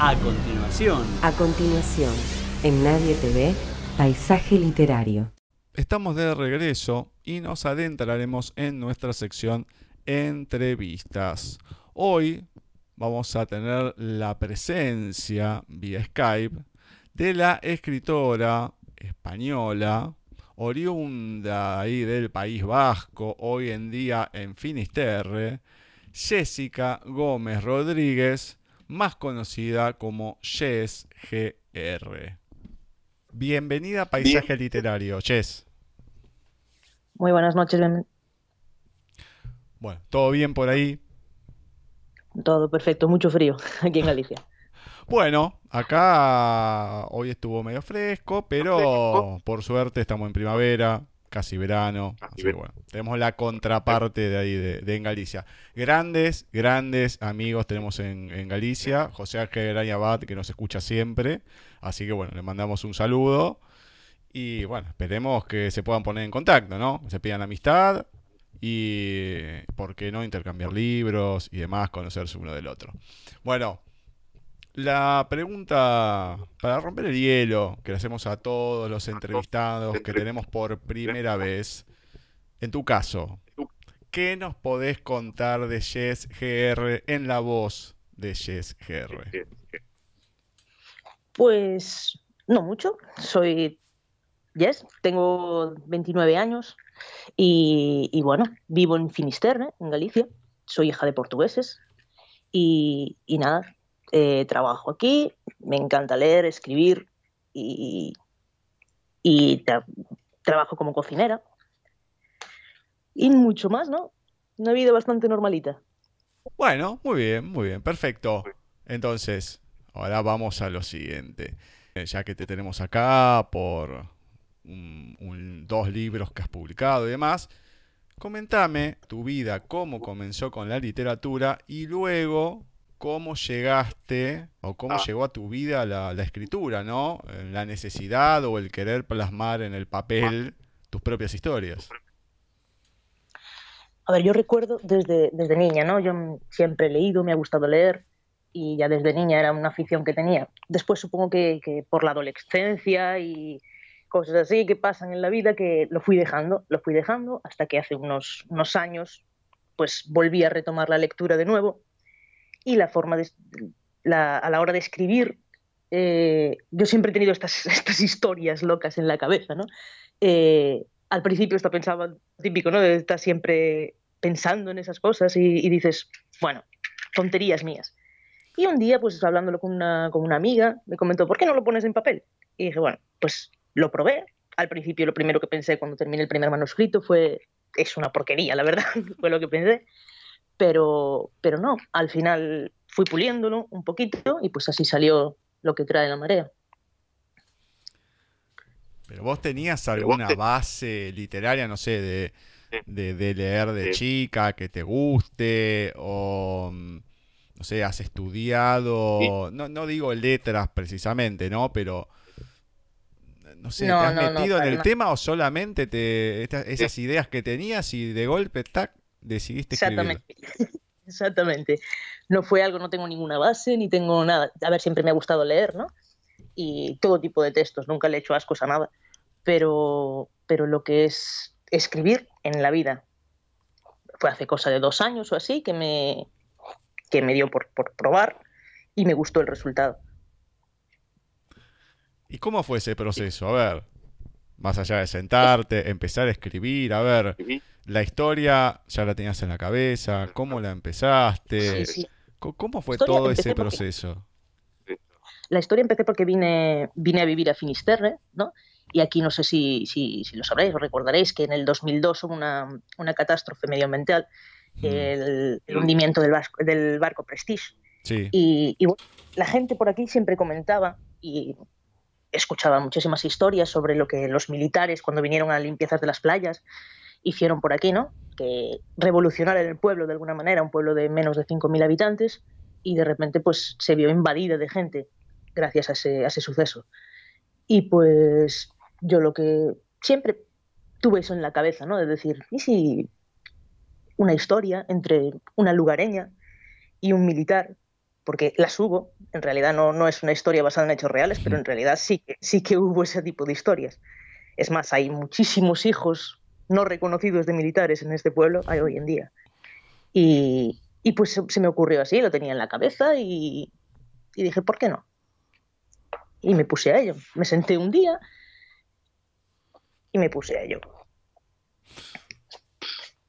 A continuación. A continuación, en Nadie TV, Paisaje Literario. Estamos de regreso y nos adentraremos en nuestra sección entrevistas. Hoy vamos a tener la presencia vía Skype de la escritora española oriunda ahí del País Vasco, hoy en día en Finisterre, Jessica Gómez Rodríguez, más conocida como Jess GR. Bienvenida a Paisaje Literario, Jess. Muy buenas noches. Bueno, ¿todo bien por ahí? Todo perfecto, mucho frío aquí en Galicia. Bueno, acá hoy estuvo medio fresco, pero por suerte estamos en primavera, casi verano. Así que bueno, tenemos la contraparte de ahí, de, en Galicia. Grandes, grandes amigos tenemos en, Galicia. José Ángel Abad, que nos escucha siempre. Así que bueno, le mandamos un saludo. Y bueno, esperemos que se puedan poner en contacto, ¿no? Se pidan amistad y, ¿por qué no?, intercambiar libros y demás, conocerse uno del otro. Bueno, la pregunta para romper el hielo que le hacemos a todos los entrevistados que tenemos por primera vez, en tu caso, ¿qué nos podés contar de Jess GR en la voz de Jess GR? Pues no mucho, soy Jess, tengo 29 años y, bueno, vivo en Finisterre, en Galicia, soy hija de portugueses y nada, eh, trabajo aquí, me encanta leer, escribir y, trabajo como cocinera. Y mucho más, ¿no? Una vida bastante normalita. Bueno, muy bien, muy bien, perfecto. Entonces, ahora vamos a lo siguiente. Eh, ya que te tenemos acá por dos libros que has publicado y demás, comentame tu vida, cómo comenzó con la literatura y luego cómo llegaste o cómo ah. llegó a tu vida la, escritura, ¿no? La necesidad o el querer plasmar en el papel tus propias historias. A ver, yo recuerdo desde, desde niña, ¿no? Yo siempre he leído, me ha gustado leer y ya desde niña era una afición que tenía. Después supongo que, que por la adolescencia y cosas así que pasan en la vida que lo fui dejando, lo fui dejando hasta que hace unos, unos años pues volví a retomar la lectura de nuevo y la forma de, a la hora de escribir, eh, yo siempre he tenido estas, estas historias locas en la cabeza, ¿no? Eh, al principio esto pensaba, típico, ¿no? Estar siempre pensando en esas cosas y, dices, bueno, tonterías mías. Y un día, pues hablándolo con una, con una amiga, me comentó, ¿por qué no lo pones en papel? Y dije, bueno, pues lo probé. Al principio lo primero que pensé cuando terminé el primer manuscrito fue, es una porquería, la verdad, fue lo que pensé pero, pero no, al final fui puliéndolo un poquito y pues así salió lo que trae la marea. Pero vos tenías alguna base literaria, no sé, de, de, leer de chica, que te guste, o no sé, has estudiado, no, no digo letras precisamente, ¿no? Pero, no sé, ¿te has metido en el tema o solamente te, esas ideas que tenías y de golpe, tac, decidiste Exactamente. Exactamente. No fue algo, no tengo ninguna base, ni tengo nada. A ver, siempre me ha gustado leer, ¿no? Y todo tipo de textos, nunca le he hecho ascos a nada. Pero, pero lo que es escribir en la vida fue hace cosa de dos años o así que me, que me dio por, por probar y me gustó el resultado. ¿Y cómo fue ese proceso? A ver, más allá de sentarte, empezar a escribir, a ver, la historia ya la tenías en la cabeza, cómo la empezaste, cómo fue todo ese proceso. La historia empecé porque vine, vine a vivir a Finisterre, ¿no? Y aquí no sé si, si, lo sabréis o recordaréis que en el 2002 hubo una, una catástrofe medioambiental, mm. el, hundimiento del, del barco Prestige. Y, y la gente por aquí siempre comentaba, y escuchaba muchísimas historias sobre lo que los militares, cuando vinieron a limpiezas de las playas, hicieron por aquí, ¿no? Que revolucionar el pueblo de alguna manera, un pueblo de menos de 5.000 habitantes, y de repente pues se vio invadida de gente gracias a ese, a ese suceso. Y pues yo lo que siempre tuve eso en la cabeza, ¿no? De decir, ¿y si una historia entre una lugareña y un militar porque las hubo, en realidad no, no es una historia basada en hechos reales, pero en realidad sí, sí que hubo ese tipo de historias. Es más, hay muchísimos hijos no reconocidos de militares en este pueblo, hay hoy en día. Y, y pues se me ocurrió así, lo tenía en la cabeza y, y dije, ¿por qué no? Y me puse a ello. Me senté un día y me puse a ello.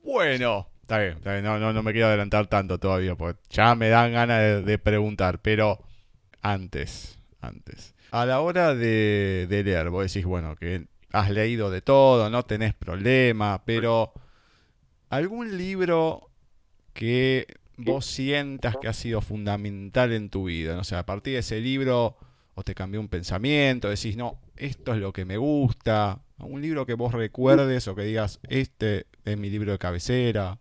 Bueno, está bien, No, no, no, me quiero adelantar tanto todavía, porque ya me dan ganas de, preguntar, pero antes, antes. A la hora de, de, leer, vos decís, bueno, que has leído de todo, no tenés problema, pero algún libro que vos sientas que ha sido fundamental en tu vida, no sé, a partir de ese libro o te cambió un pensamiento, decís, no, esto es lo que me gusta, un libro que vos recuerdes o que digas, este es mi libro de cabecera.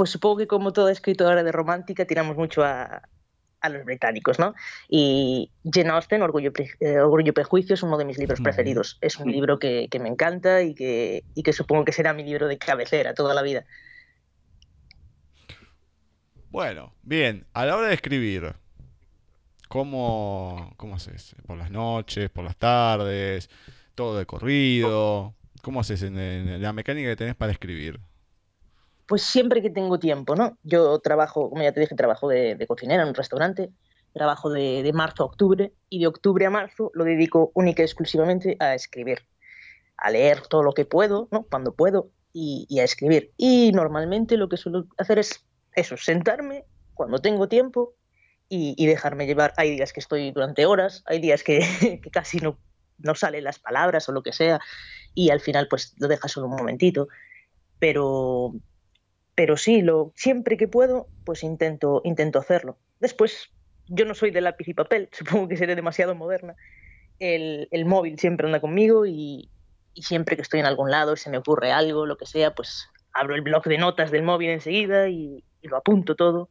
Pues supongo que como toda escritora de romántica tiramos mucho a, a los británicos, ¿no? Y Jane Austen, Orgullo, eh, Orgullo y Prejuicio, es uno de mis libros preferidos. Es un libro que, que me encanta y que, y que, supongo que será mi libro de cabecera toda la vida. Bueno, bien, a la hora de escribir, ¿cómo, cómo haces? ¿Por las noches, por las tardes, todo de corrido? ¿Cómo haces en la mecánica que tenés para escribir? Pues siempre que tengo tiempo, ¿no? Yo trabajo, como ya te dije, trabajo de, cocinera en un restaurante, trabajo de, marzo a octubre y de octubre a marzo lo dedico única y exclusivamente a escribir, a leer todo lo que puedo, ¿no? Cuando puedo y, a escribir. Y normalmente lo que suelo hacer es eso, sentarme cuando tengo tiempo y, dejarme llevar. Hay días que estoy durante horas, hay días que, que casi no, no salen las palabras o lo que sea y al final pues lo dejas solo un momentito. Pero, pero sí, lo, siempre que puedo, pues intento, intento hacerlo. Después, yo no soy de lápiz y papel, supongo que seré demasiado moderna. El, el móvil siempre anda conmigo y, y, siempre que estoy en algún lado y se me ocurre algo, lo que sea, pues abro el blog de notas del móvil enseguida y, y lo apunto todo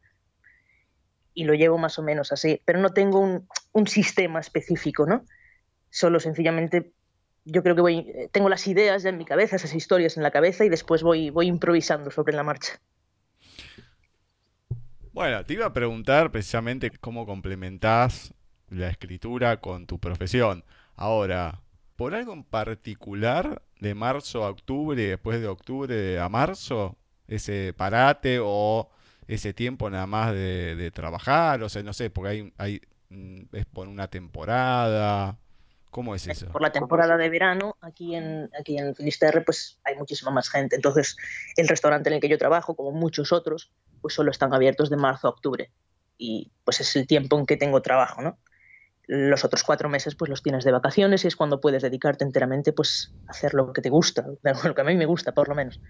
y lo llevo más o menos así. Pero no tengo un, un sistema específico, ¿no? Solo sencillamente yo creo que voy, eh, tengo las ideas ya en mi cabeza, esas historias en la cabeza y después voy, voy improvisando sobre la marcha. Bueno, te iba a preguntar precisamente cómo complementás la escritura con tu profesión. Ahora, ¿por algo en particular de marzo a octubre y después de octubre a marzo? ¿Ese parate o ese tiempo nada más de, trabajar? O sea, no sé, porque hay, mm, es por una temporada. ¿Cómo es eso? Por la temporada de verano, aquí en, aquí en Finisterre, pues hay muchísima más gente. Entonces, el restaurante en el que yo trabajo, como muchos otros, pues solo están abiertos de marzo a octubre. Y pues es el tiempo en que tengo trabajo, ¿no? Los otros cuatro meses, pues los tienes de vacaciones y es cuando puedes dedicarte enteramente, pues, a hacer lo que te gusta, lo que a mí me gusta, por lo menos.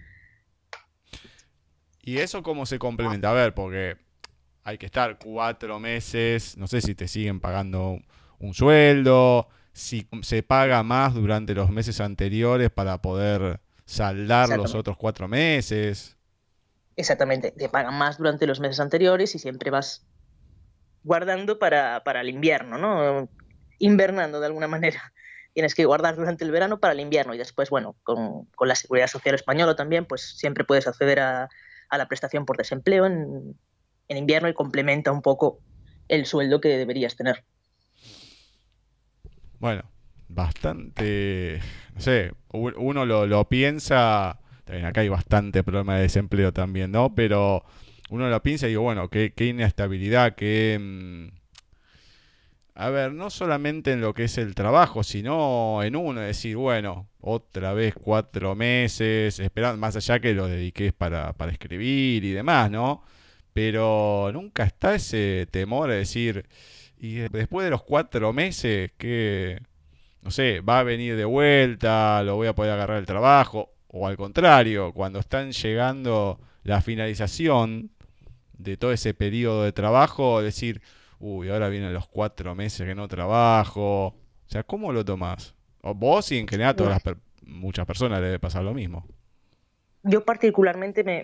¿Y eso cómo se complementa? A ver, porque hay que estar cuatro meses, no sé si te siguen pagando un sueldo, si se paga más durante los meses anteriores para poder saldar los otros cuatro meses. Exactamente, te pagan más durante los meses anteriores y siempre vas guardando para, para el invierno, ¿no? Invernando de alguna manera. Tienes que guardar durante el verano para el invierno y después, bueno, con, con la Seguridad Social Española también, pues siempre puedes acceder a, a la prestación por desempleo en, en invierno y complementa un poco el sueldo que deberías tener. Bueno, bastante, no sé, uno lo, piensa, también acá hay bastante problema de desempleo también, ¿no? Pero uno lo piensa y digo, bueno, qué, qué inestabilidad, qué... Mm, a ver, no solamente en lo que es el trabajo, sino en uno, decir, bueno, otra vez cuatro meses, esperando, más allá que lo dediques para, para escribir y demás, ¿no? Pero nunca está ese temor de decir, y después de los cuatro meses, que, no sé, va a venir de vuelta, lo voy a poder agarrar el trabajo, o al contrario, cuando están llegando la finalización de todo ese periodo de trabajo, decir, uy, ahora vienen los cuatro meses que no trabajo. O sea, ¿cómo lo tomás? O vos y en general todas las muchas personas debe pasar lo mismo. Yo particularmente me,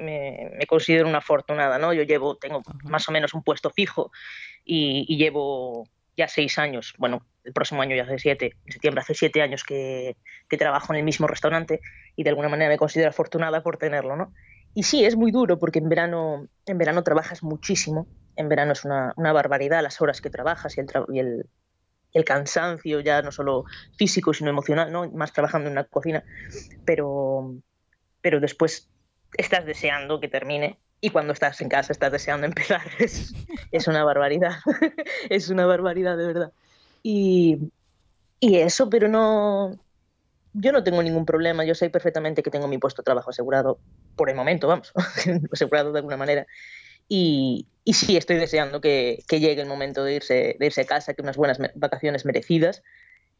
me, considero una afortunada, ¿no? Yo llevo, tengo más o menos un puesto fijo y, llevo ya seis años, bueno, el próximo año ya hace siete, en septiembre hace siete años que, trabajo en el mismo restaurante y de alguna manera me considero afortunada por tenerlo, ¿no? Y sí, es muy duro porque en verano, en verano trabajas muchísimo, en verano es una, barbaridad las horas que trabajas y el, y el, el, cansancio, ya no solo físico, sino emocional, ¿no? más trabajando en una cocina, pero, pero después estás deseando que termine y cuando estás en casa estás deseando empezar. Es, es una barbaridad, es una barbaridad de verdad. Y, y eso, pero no, yo no tengo ningún problema, yo sé perfectamente que tengo mi puesto de trabajo asegurado por el momento, vamos, asegurado de alguna manera. Y, y sí, estoy deseando que, que, llegue el momento de irse, de irse a casa, que unas buenas vacaciones merecidas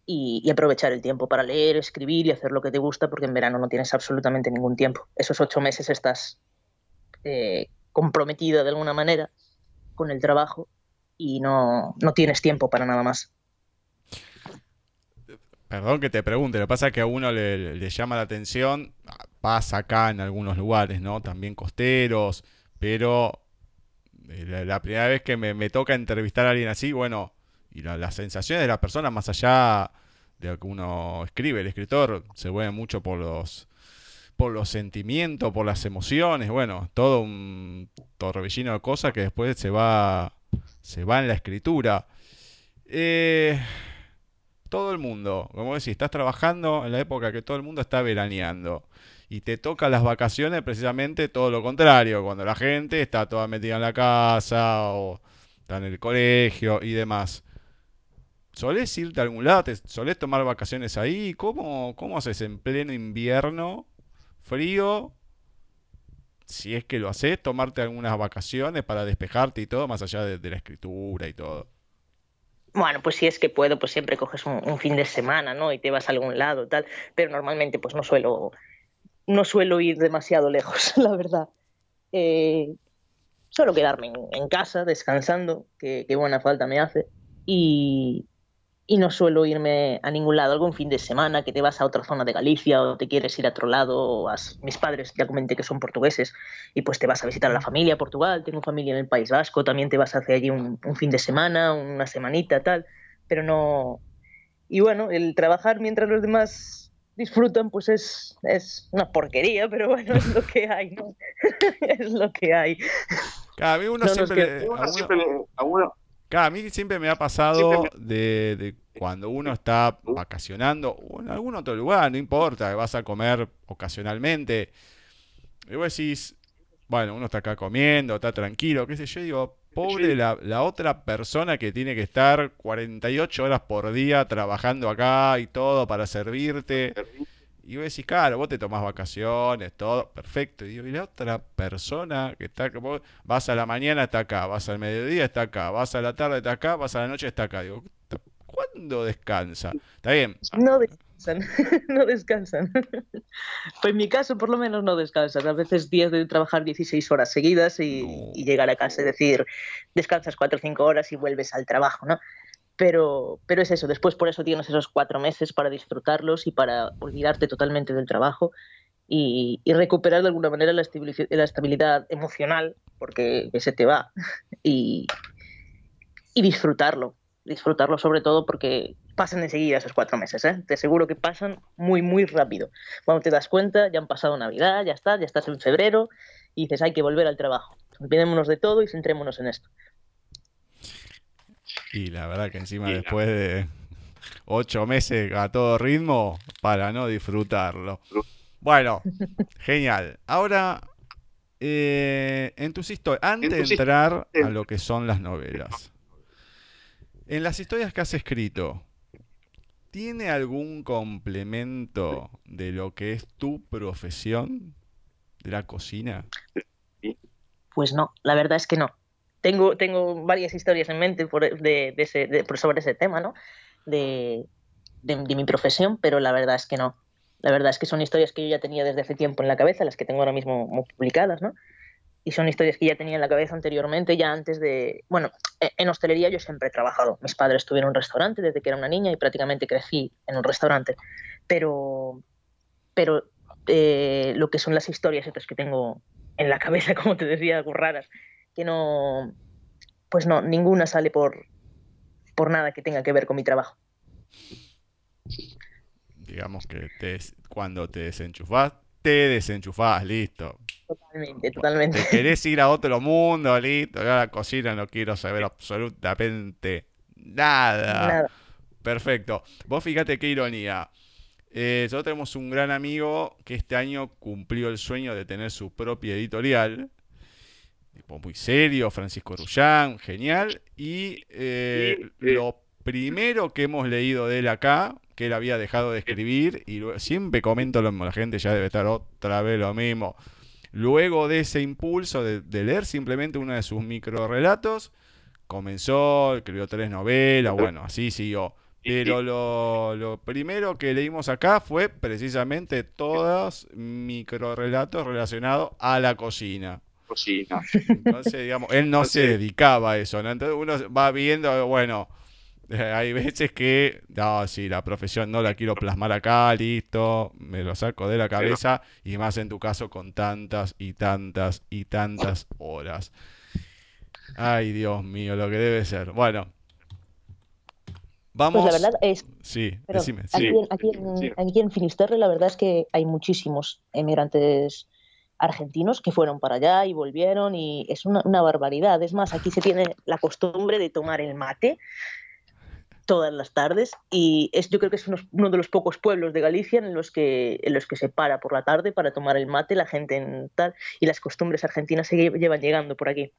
y, y, aprovechar el tiempo para leer, escribir y hacer lo que te gusta, porque en verano no tienes absolutamente ningún tiempo. Esos ocho meses estás eh, comprometida de alguna manera con el trabajo y no, no tienes tiempo para nada más. Perdón que te pregunte, lo que pasa es que a uno le, llama la atención, pasa acá en algunos lugares, ¿no? También costeros, pero eh, la, primera vez que me, toca entrevistar a alguien así, bueno, y las sensaciones de la persona, más allá de lo que uno escribe, el escritor se mueve mucho por los por los sentimientos, por las emociones, bueno, todo un torbellino de cosas que después se va se va en la escritura. Eh, todo el mundo, como decís, estás trabajando en la época que todo el mundo está veraneando. Y te toca las vacaciones precisamente todo lo contrario, cuando la gente está toda metida en la casa o está en el colegio y demás. ¿Solés irte a algún lado? ¿Solés tomar vacaciones ahí? ¿Cómo, cómo haces en pleno invierno, frío? Si es que lo haces, tomarte algunas vacaciones para despejarte y todo, más allá de la escritura y todo. Bueno, pues si es que puedo, pues siempre coges un, fin de semana, ¿no? Y te vas a algún lado, tal. Pero normalmente, pues no suelo, no suelo ir demasiado lejos, la verdad. Eh, suelo quedarme en, casa, descansando, que, que, buena falta me hace. Y, y no suelo irme a ningún lado, algún fin de semana que te vas a otra zona de Galicia o te quieres ir a otro lado, o mis padres ya comenté que son portugueses y pues te vas a visitar a la familia a Portugal, tengo familia en el País Vasco, también te vas a hacer allí un, fin de semana, una semanita, tal, pero no... Y bueno, el trabajar mientras los demás disfrutan, pues es, es una porquería, pero bueno, es lo que hay, ¿no? es lo que hay. Cada vez uno siempre... a mí siempre me ha pasado de, cuando uno está vacacionando o en algún otro lugar, no importa, vas a comer ocasionalmente. Y vos decís, bueno, uno está acá comiendo, está tranquilo, qué sé yo, digo, pobre la, la, otra persona que tiene que estar 48 horas por día trabajando acá y todo para servirte. Y vos decís, claro, vos te tomás vacaciones, todo, perfecto. Y digo, y la otra persona que está, vos vas a la mañana, está acá, vas al mediodía, está acá, vas a la tarde, está acá, vas a la noche, está acá. Digo, ¿cuándo descansa? Está bien. No descansan, no descansan. Pues en mi caso, por lo menos, no descansan. A veces días de trabajar 16 horas seguidas y, y llegar a casa y decir, descansas 4 o 5 horas y vuelves al trabajo, ¿no? Pero, pero es eso, después por eso tienes esos cuatro meses para disfrutarlos y para olvidarte totalmente del trabajo y, recuperar de alguna manera la estabilidad, emocional, porque se te va, y, y disfrutarlo, disfrutarlo sobre todo porque pasan enseguida esos cuatro meses, ¿eh? te aseguro que pasan muy, muy rápido. Cuando te das cuenta, ya han pasado Navidad, ya está, ya estás en febrero y dices, hay que volver al trabajo. Olvidémonos de todo y centrémonos en esto. Y la verdad que encima después de ocho meses a todo ritmo, para no disfrutarlo. Bueno, genial. Ahora, eh, en tus historias, antes de entrar a lo que son las novelas, en las historias que has escrito, ¿tiene algún complemento de lo que es tu profesión de la cocina? Pues no, la verdad es que no tengo, tengo varias historias en mente por, de, ese, sobre ese tema, ¿no? De, de, mi profesión, pero la verdad es que no. La verdad es que son historias que yo ya tenía desde hace tiempo en la cabeza, las que tengo ahora mismo publicadas, ¿no? Y son historias que ya tenía en la cabeza anteriormente, ya antes de... Bueno, e, en hostelería yo siempre he trabajado. Mis padres tuvieron un restaurante desde que era una niña y prácticamente crecí en un restaurante. Pero, pero eh, lo que son las historias estas que tengo en la cabeza, como te decía, algo raras, que no, pues no, ninguna sale por, por nada que tenga que ver con mi trabajo. Digamos que te, cuando te desenchufás, te desenchufás, listo. Totalmente, totalmente. Te querés ir a otro mundo, listo. Yo a la cocina no quiero saber absolutamente nada. Nada. Perfecto. Vos fíjate qué ironía. Eh, nosotros tenemos un gran amigo que este año cumplió el sueño de tener su propia editorial. Tipo muy serio, Francisco Rullán, genial. Y eh, Sí, sí. lo primero que hemos leído de él acá, que él había dejado de escribir, y luego- siempre comento lo mismo, la gente ya debe estar otra vez lo mismo. Luego de ese impulso de, de leer simplemente uno de sus microrelatos, comenzó, escribió tres novelas, bueno, así siguió. Pero lo, lo primero que leímos acá fue precisamente todos microrelatos relacionados a la cocina. Cocina. Entonces, digamos, él no se dedicaba a eso, ¿no? Entonces uno va viendo, bueno, eh, hay veces que, no, sí, la profesión no la quiero plasmar acá, listo, me lo saco de la cabeza, y más en tu caso con tantas y tantas y tantas horas. Ay, Dios mío, lo que debe ser. Bueno, vamos. Pues la verdad es, Sí, pero decime. aquí, sí, en, aquí, en, aquí en Finisterre la verdad es que hay muchísimos emigrantes argentinos que fueron para allá y volvieron y es una, una barbaridad. Es más, aquí se tiene la costumbre de tomar el mate todas las tardes y es, yo creo que es uno, uno de los pocos pueblos de Galicia en los, que, en los que se para por la tarde para tomar el mate la gente en tal y las costumbres argentinas se lle- llevan llegando por aquí.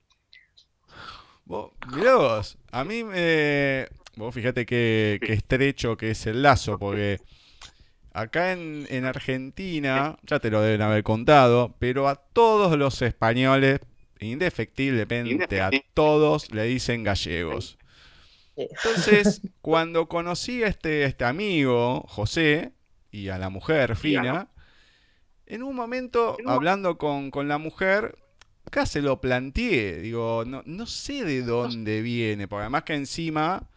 Mirá vos, a mí me... Vos fíjate qué, qué estrecho que es el lazo, porque acá en, en Argentina, ya te lo deben haber contado, pero a todos los españoles, indefectiblemente a todos le dicen gallegos. Eh, Entonces, cuando conocí a este, este amigo, José, y a la mujer, Fina, en un momento, hablando con, con la mujer, acá se lo planteé. Digo, no, no sé de dónde viene, porque además que encima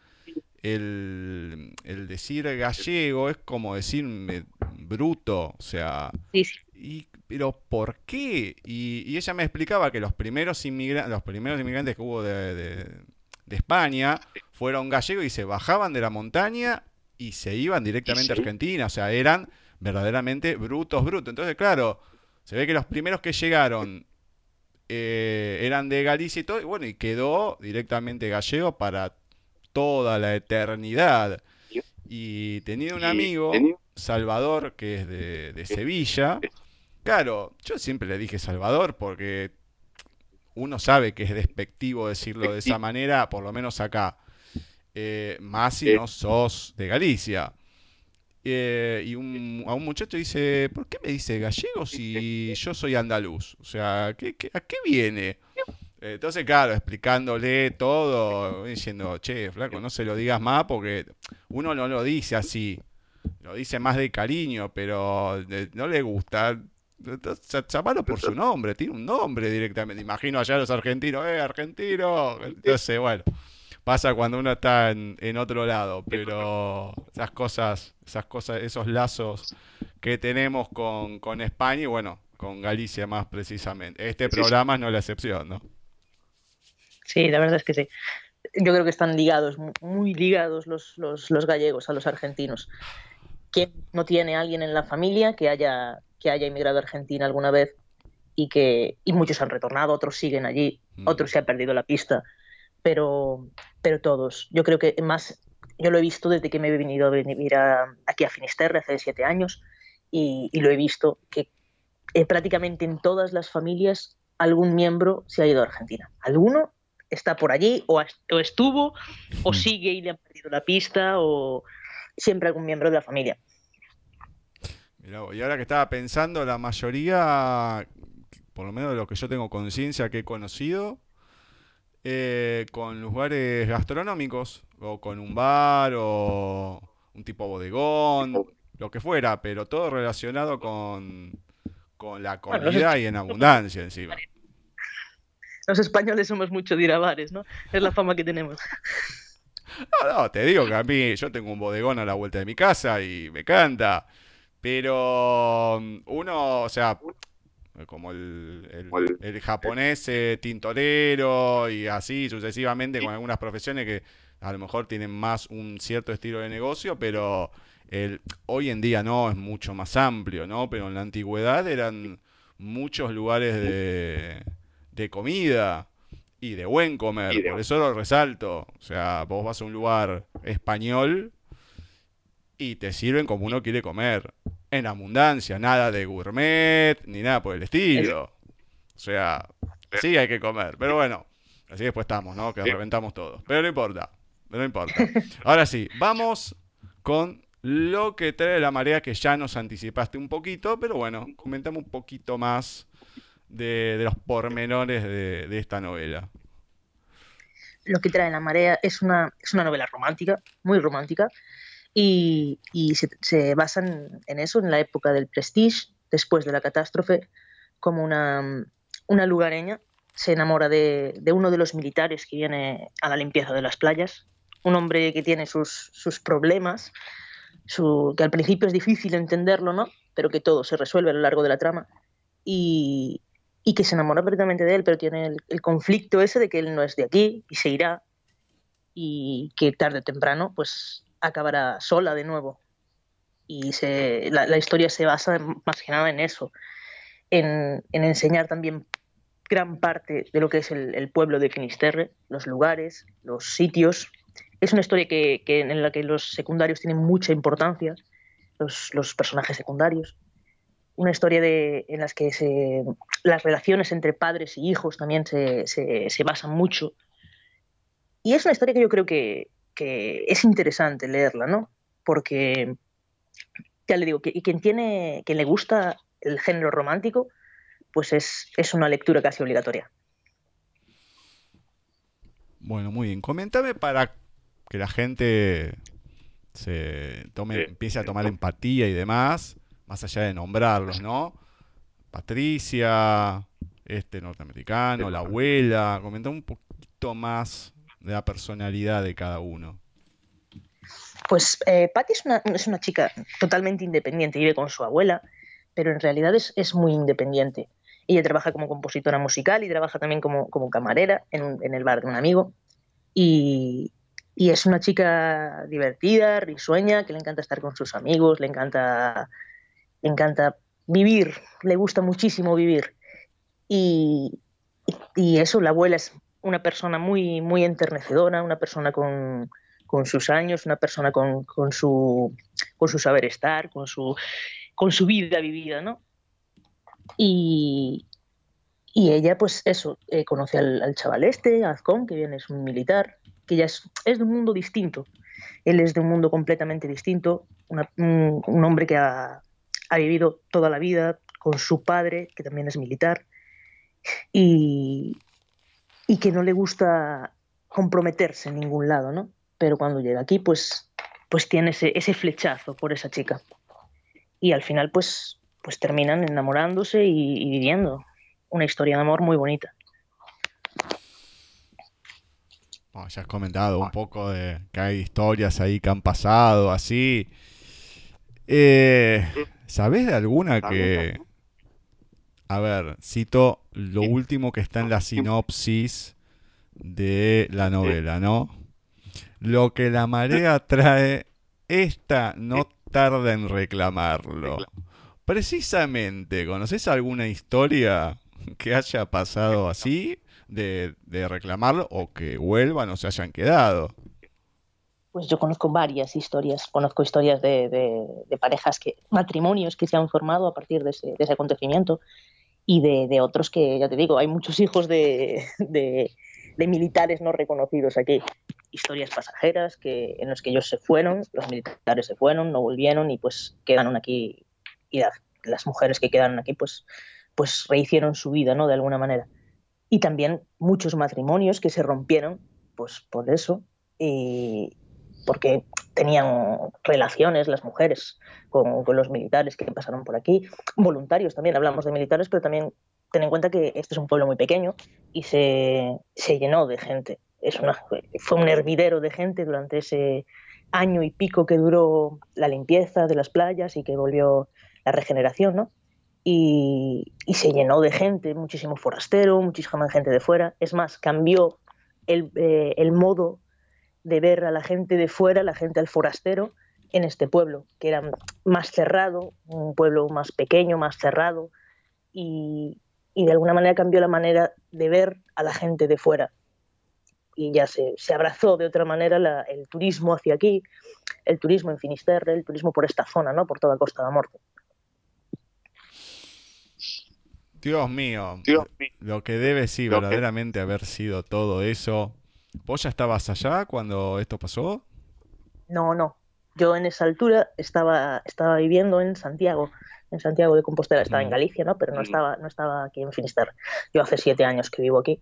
el, el decir gallego es como decir me- bruto, o sea, sí, sí. y, pero ¿por qué? Y, y ella me explicaba que los primeros, inmigra- los primeros inmigrantes que hubo de, de- de España fueron gallegos y se bajaban de la montaña y se iban directamente a. Argentina. O sea, eran verdaderamente brutos, brutos. Entonces, claro, se ve que los primeros que llegaron eh, eran de Galicia y todo, y bueno, y quedó directamente gallego para toda la eternidad. Y tenía un amigo, Salvador, que es de, de Sevilla. Claro, yo siempre le dije Salvador porque uno sabe que es despectivo decirlo de esa manera, por lo menos acá. Eh, más si no sos de Galicia. Eh, y un- a un muchacho dice, ¿por qué me dice gallego si yo soy andaluz? O sea, ¿qué- qué- ¿a qué viene? Eh, Entonces, claro, explicándole todo, diciendo, che, flaco, no se lo digas más porque uno no lo dice así, lo dice más de cariño, pero eh, no le gusta. Llamalo por su nombre, tiene un nombre directamente. Imagino allá los argentinos, ¡eh, argentino! Entonces, bueno, pasa cuando uno está en, en otro lado, pero esas cosas, esas cosas, esos lazos que tenemos con, con España y bueno, con Galicia más precisamente. Este programa no es la excepción, ¿no? Sí, la verdad es que sí. Yo creo que están ligados, mu- muy ligados los, los, los gallegos a los argentinos. ¿Quién no tiene alguien en la familia que haya, que haya emigrado a Argentina alguna vez y que y muchos han retornado, otros siguen allí, Mm. otros se han perdido la pista, pero, pero todos. Yo creo que más, yo lo he visto desde que me he venido a vivir a- aquí a Finisterre hace siete años y, y lo he visto que eh, prácticamente en todas las familias algún miembro se ha ido a Argentina. Alguno está por allí o, o estuvo o Mm. sigue y le han perdido la pista o siempre algún miembro de la familia. Mirá vos, y ahora que estaba pensando, la mayoría, por lo menos de lo que yo tengo conciencia que he conocido, eh, con lugares gastronómicos, o con un bar, o un tipo bodegón, lo que fuera, pero todo relacionado con, con la Bueno, comida y en abundancia encima. Los españoles somos mucho de ir a bares, ¿no? Es la fama que tenemos. No, no, te digo que a mí, yo tengo un bodegón a la vuelta de mi casa y me canta. Pero mm, uno, o sea, como el, el- Como el- el japonés eh, tintorero y así sucesivamente con algunas profesiones que a lo mejor tienen más un cierto estilo de negocio, pero el, hoy en día no, es mucho más amplio, ¿no? Pero en la antigüedad eran muchos lugares de, de comida y de buen comer. Por eso lo resalto. O sea, vos vas a un lugar español y te sirven como uno quiere comer. En abundancia, nada de gourmet ni nada por el estilo. O sea, sí hay que comer. Pero bueno, así después estamos, ¿no? Que reventamos todos. Pero no importa. No importa. Ahora sí, vamos con lo que trae la marea que ya nos anticipaste un poquito, pero bueno, comentamos un poquito más de, los pormenores de, esta novela. Lo que trae la marea es una, es una novela romántica, muy romántica, y, se, basa en, eso, en la época del prestige, después de la catástrofe, como una, una lugareña se enamora de, de, uno de los militares que viene a la limpieza de las playas, un hombre que tiene sus, sus problemas, su, que al principio es difícil entenderlo, ¿no? Pero que todo se resuelve a lo largo de la trama. Y, y que se enamora perfectamente de él, pero tiene el, conflicto ese de que él no es de aquí y se irá y que tarde o temprano pues acabará sola de nuevo. Y la, historia se basa más que nada en eso, en, en, enseñar también gran parte de lo que es el, pueblo de Finisterre, los lugares, los sitios. Es una historia que, en la que los secundarios tienen mucha importancia, los personajes secundarios una historia de, en las que se, las relaciones entre padres y hijos también se, se, basan mucho. Y es una historia que yo creo que, que, es interesante leerla, ¿no? Porque, ya le digo, que, quien, tiene, quien le gusta el género romántico, pues es, es una lectura casi obligatoria. Bueno, muy bien. Coméntame para que la gente se tome, empiece a tomar empatía y demás más allá de nombrarlos, ¿no? Patricia, este norteamericano, la abuela, comenta un poquito más de la personalidad de cada uno. Pues eh, Patty es una, es una, chica totalmente independiente, vive con su abuela, pero en realidad es, es, muy independiente. Ella trabaja como compositora musical y trabaja también como, como camarera en, en, el bar de un amigo. Y, y, es una chica divertida, risueña, que le encanta estar con sus amigos, le encanta encanta vivir, le gusta muchísimo vivir. Y, y, eso, la abuela es una persona muy, muy enternecedora, una persona con, con sus años, una persona con, con, su, con su saber estar, con su, con su vida vivida, ¿no? Y, y ella, pues eso, eh, conoce al, chaval este, Azcón, que viene, es un militar, que ya es, es, de un mundo distinto. Él es de un mundo completamente distinto, un, un, hombre que ha, ha vivido toda la vida con su padre, que también es militar, y, y que no le gusta comprometerse en ningún lado, ¿no? Pero cuando llega aquí, pues, pues tiene ese, ese flechazo por esa chica. Y al final, pues, pues terminan enamorándose y, viviendo una historia de amor muy bonita. ya has comentado un poco de que hay historias ahí que han pasado así. Eh, ¿Sabes de alguna que... A ver, cito lo último que está en la sinopsis de la novela, ¿no? Lo que la marea trae, esta no tarda en reclamarlo. Precisamente, ¿conoces alguna historia que haya pasado así de, de reclamarlo o que vuelvan o se hayan quedado? Pues yo conozco varias historias, conozco historias de, parejas, que matrimonios que se han formado a partir de ese, acontecimiento y de, otros que, ya te digo, hay muchos hijos de, militares no reconocidos aquí. Historias pasajeras que, en los que ellos se fueron, los militares se fueron, no volvieron y pues quedaron aquí y las mujeres que quedaron aquí pues, pues rehicieron su vida, ¿no? De alguna manera. Y también muchos matrimonios que se rompieron pues por eso porque tenían relaciones las mujeres con, los militares que pasaron por aquí, voluntarios también, hablamos de militares, pero también ten en cuenta que este es un pueblo muy pequeño y se, se llenó de gente. Es una, fue un hervidero de gente durante ese año y pico que duró la limpieza de las playas y que volvió la regeneración, ¿no? Y, y se llenó de gente, muchísimo forastero, muchísima gente de fuera. Es más, cambió el, eh, el modo de ver a la gente de fuera, la gente al forastero, en este pueblo, que era más cerrado, un pueblo más pequeño, más cerrado, y, de alguna manera cambió la manera de ver a la gente de fuera. Y ya se, se abrazó de otra manera el turismo hacia aquí, el turismo en Finisterre, el turismo por esta zona, ¿no? por toda Costa de Morte. Dios mío, lo que debe sí verdaderamente haber sido todo eso. ¿Vos ya estabas allá cuando esto pasó? No, no. Yo en esa altura estaba, estaba viviendo en Santiago, en Santiago de Compostela. Estaba en mm. Galicia, ¿no? Pero no mm. estaba, no estaba aquí en Finisterre. Yo hace siete años que vivo aquí.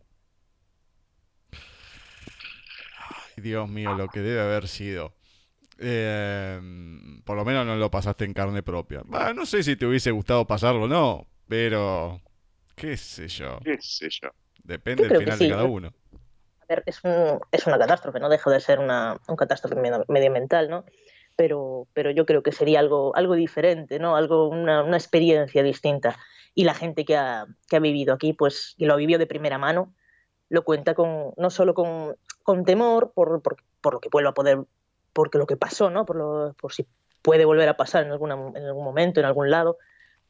Ay, Dios mío, lo que debe haber sido. Eh, por lo menos no lo pasaste en carne propia. no sé si te hubiese gustado pasarlo o no, pero qué sé yo. ¿Qué sé yo? Depende del final de cada uno. A es, es una catástrofe, no deja de ser una, un catástrofe medioambiental, ¿no? Pero, pero yo creo que sería algo, algo diferente, ¿no? Algo, una, una experiencia distinta. Y la gente que ha, que ha vivido aquí, pues, y lo vivió de primera mano, lo cuenta con, no solo con, con temor por, por, por, lo que vuelva a poder porque lo que pasó, ¿no? Por, lo, por si puede volver a pasar en, alguna, en algún momento, en algún lado,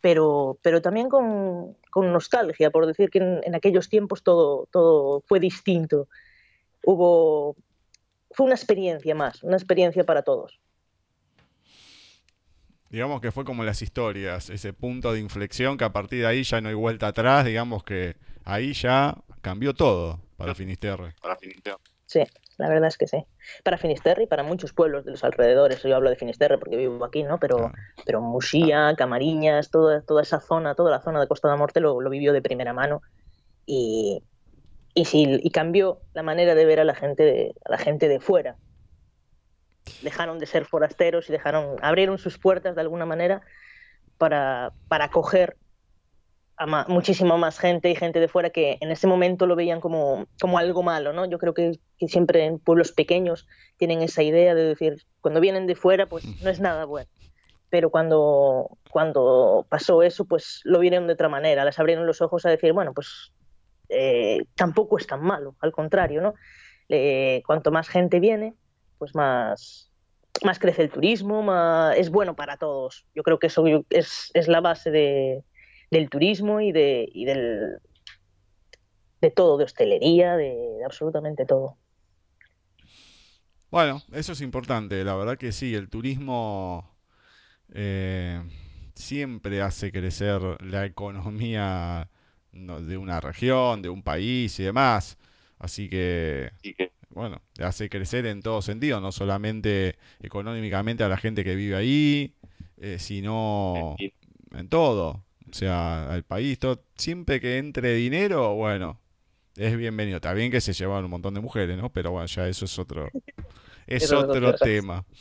pero, pero también con, con nostalgia, por decir que en, aquellos tiempos todo, todo fue distinto. Hubo, fue una experiencia más, una experiencia para todos. Digamos que fue como las historias, ese punto de inflexión que a partir de ahí ya no hay vuelta atrás, digamos que ahí ya cambió todo para Finisterre. Para Finisterre. Sí, la verdad es que sí. Para Finisterre y para muchos pueblos de los alrededores. Yo hablo de Finisterre porque vivo aquí, ¿no? Pero, pero Musía, Camariñas, toda, toda esa zona, toda la zona de Costa de Morte lo, lo vivió de primera mano. Y, y, cambió la manera de ver a la gente de, a la gente de fuera. Dejaron de ser forasteros y dejaron, abrieron sus puertas de alguna manera para, para acoger a muchísima más gente y gente de fuera que en ese momento lo veían como, como algo malo, ¿no? Yo creo que, siempre en pueblos pequeños tienen esa idea de decir, cuando vienen de fuera, pues no es nada bueno. Pero cuando, cuando pasó eso, pues lo vieron de otra manera, les abrieron los ojos a decir, bueno, pues eh, tampoco es tan malo, al contrario, ¿no? cuanto más gente viene, pues más, más crece el turismo, más, es bueno para todos. Yo creo que eso es, es la base de, del turismo y de, y del, de todo, de hostelería, de, absolutamente todo. Bueno, eso es importante, la verdad que sí, el turismo eh, siempre hace crecer la economía de una región, de un país y demás. Así que, bueno, hace crecer en todo sentido, no solamente económicamente a la gente que vive ahí, eh, sino en todo. O sea, al país, todo, siempre que entre dinero, bueno, es bienvenido. Está bien que se llevan un montón de mujeres, ¿no? Pero bueno, ya eso es otro, es otro tema.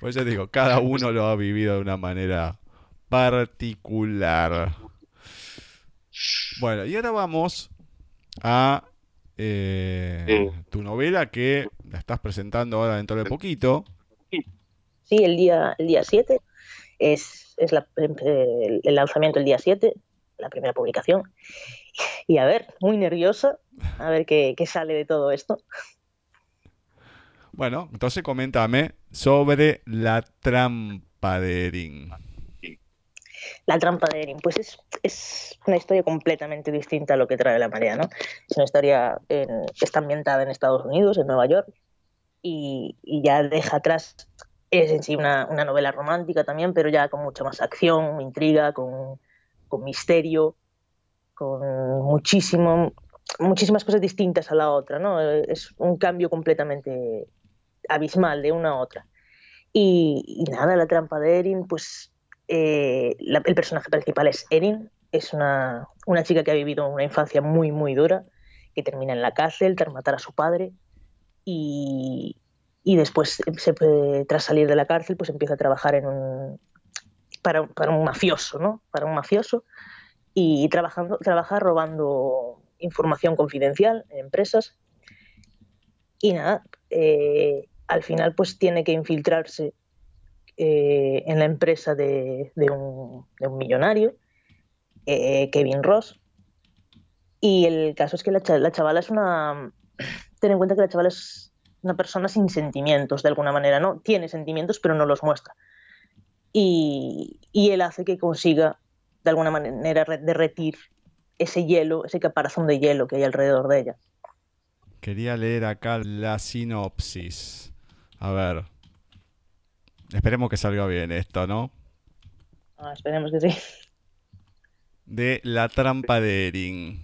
Pues ya digo, cada uno lo ha vivido de una manera particular. Bueno, y ahora vamos a eh, tu novela que la estás presentando ahora dentro de poquito. Sí, el día, el día 7 es, es el, lanzamiento el día 7, la primera publicación. Y a ver, muy nerviosa, a ver qué, sale de todo esto. Bueno, entonces coméntame sobre la trampa de Erin. La trampa de Erin, pues es, es, una historia completamente distinta a lo que trae la marea, ¿no? Es una historia que está ambientada en Estados Unidos, en Nueva York, y, y ya deja atrás es en sí una, novela romántica también, pero ya con mucha más acción, intriga, con, misterio, con muchísimo, muchísimas cosas distintas a la otra, ¿no? Es un cambio completamente abismal de una a otra. Y, nada, la trampa de Erin, pues eh, el personaje principal es Erin, es una, chica que ha vivido una infancia muy, muy dura, que termina en la cárcel tras matar a su padre y, después, tras salir de la cárcel, pues empieza a trabajar para, un mafioso, ¿no? Para un mafioso y trabajando, trabaja robando información confidencial en empresas. Y nada, eh, al final pues tiene que infiltrarse eh, en la empresa de, un, millonario, eh, Kevin Ross. Y el caso es que la, la chavala es una... Ten en cuenta que la chavala es una persona sin sentimientos de alguna manera, ¿no? Tiene sentimientos pero no los muestra. y, él hace que consiga de alguna manera derretir ese hielo, ese caparazón de hielo que hay alrededor de ella. Quería leer acá la sinopsis. A ver. Esperemos que salga bien esto, ¿no? Ah, esperemos que sí. De La trampa de Erin.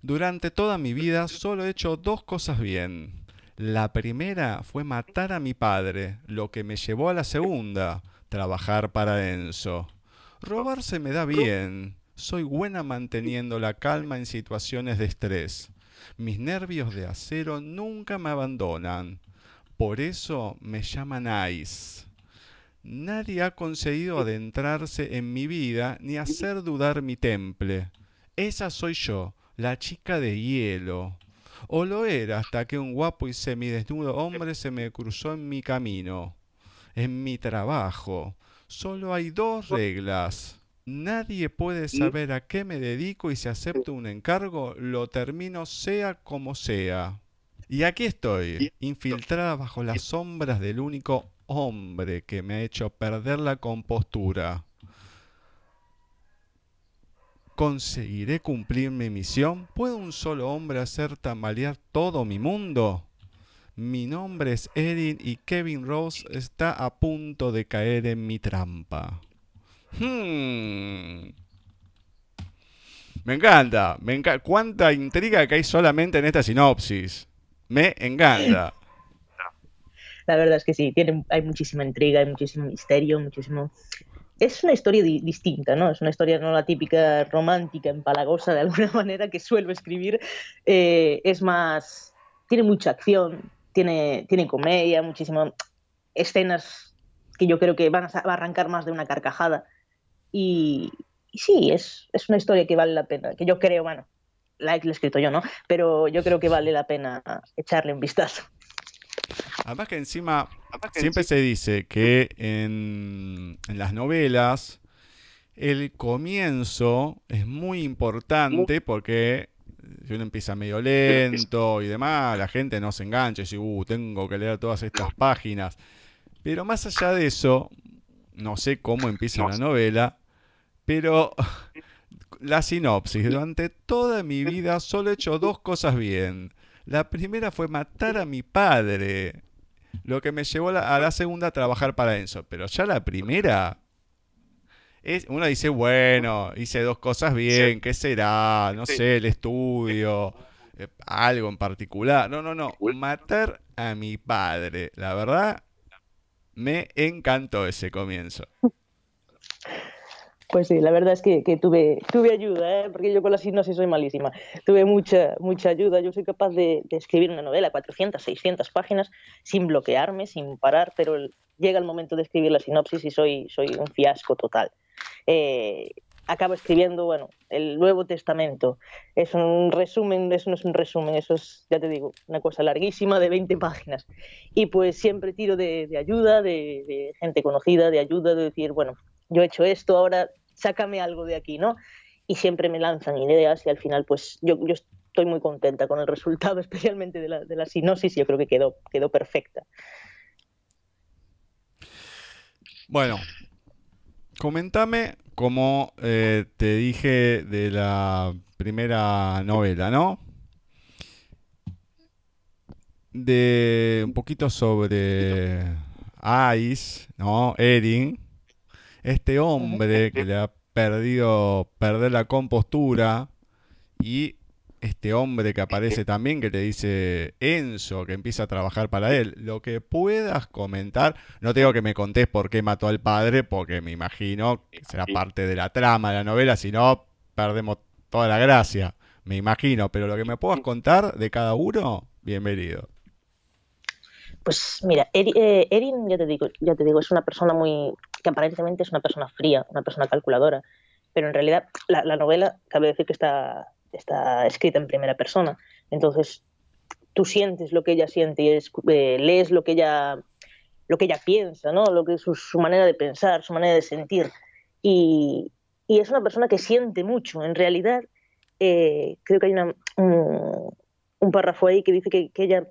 Durante toda mi vida solo he hecho dos cosas bien. La primera fue matar a mi padre, lo que me llevó a la segunda, trabajar para Enzo. Robarse me da bien. Soy buena manteniendo la calma en situaciones de estrés. Mis nervios de acero nunca me abandonan. Por eso me llaman Ice. Nadie ha conseguido adentrarse en mi vida ni hacer dudar mi temple. Esa soy yo, la chica de hielo. O lo era hasta que un guapo y semidesnudo hombre se me cruzó en mi camino. En mi trabajo. Solo hay dos reglas. Nadie puede saber a qué me dedico y si acepto un encargo, lo termino sea como sea. Y aquí estoy, infiltrada bajo las sombras del único hombre que me ha hecho perder la compostura. ¿Conseguiré cumplir mi misión? ¿Puede un solo hombre hacer tambalear todo mi mundo? Mi nombre es Erin y Kevin Rose está a punto de caer en mi trampa. Hmm. Me encanta, me encanta. Cuánta intriga que hay solamente en esta sinopsis. Me encanta. La verdad es que sí, tiene, hay muchísima intriga, hay muchísimo misterio, muchísimo es una historia distinta, ¿no? Es una historia no la típica romántica, empalagosa de alguna manera que suelo escribir. Eh, es más, tiene mucha acción, tiene, tiene comedia, muchísimas escenas que yo creo que van a, arrancar más de una carcajada. Y, sí, es, es, una historia que vale la pena, que yo creo, bueno, la he escrito yo, ¿no? Pero yo creo que vale la pena echarle un vistazo. Además que encima siempre se dice que en, las novelas el comienzo es muy importante porque si uno empieza medio lento y demás, la gente no se engancha y dice, uh, tengo que leer todas estas páginas. Pero más allá de eso, no sé cómo empieza la novela, pero la sinopsis, durante toda mi vida solo he hecho dos cosas bien. La primera fue matar a mi padre lo que me llevó a la, segunda a trabajar para Enzo. Pero ya la primera, es, uno dice, bueno, hice dos cosas bien, ¿qué será? No sé, el estudio, eh, algo en particular. No, no, no, matar a mi padre. La verdad, me encantó ese comienzo. Pues sí, la verdad es que, tuve, tuve ayuda, ¿eh? porque yo con la sinopsis soy malísima. Tuve mucha, mucha ayuda. Yo soy capaz de, escribir una novela, 400, 600 páginas, sin bloquearme, sin parar, pero llega el momento de escribir la sinopsis y soy, soy un fiasco total. Eh, acabo escribiendo, bueno, el Nuevo Testamento. Es un resumen, eso no es un resumen, eso es, ya te digo, una cosa larguísima de 20 páginas. Y pues siempre tiro de, ayuda, de, de, gente conocida, de ayuda, de decir, bueno, yo he hecho esto, ahora sácame algo de aquí, ¿no? Y siempre me lanzan ideas y al final, pues yo, yo estoy muy contenta con el resultado, especialmente de la, de la sinopsis, yo creo que quedó, quedó perfecta. Bueno, comentame como eh, te dije de la primera novela, ¿no? De un poquito sobre Ice, ¿no? Erin, este hombre que le ha perdido perder la compostura y este hombre que aparece también que le dice Enzo que empieza a trabajar para él. Lo que puedas comentar, no tengo que me contés por qué mató al padre, porque me imagino que será parte de la trama de la novela, si no perdemos toda la gracia, me imagino, pero lo que me puedas contar de cada uno, bienvenido. Pues mira, eh, Erin, ya te digo, ya te digo, es una persona muy que aparentemente es una persona fría, una persona calculadora, pero en realidad la, novela cabe decir que está, está escrita en primera persona, entonces tú sientes lo que ella siente y eh, lees lo que ella lo que ella piensa, ¿no? Lo que es su, manera de pensar, su manera de sentir. Y, es una persona que siente mucho. En realidad, eh, creo que hay una, un, párrafo ahí que dice que, ella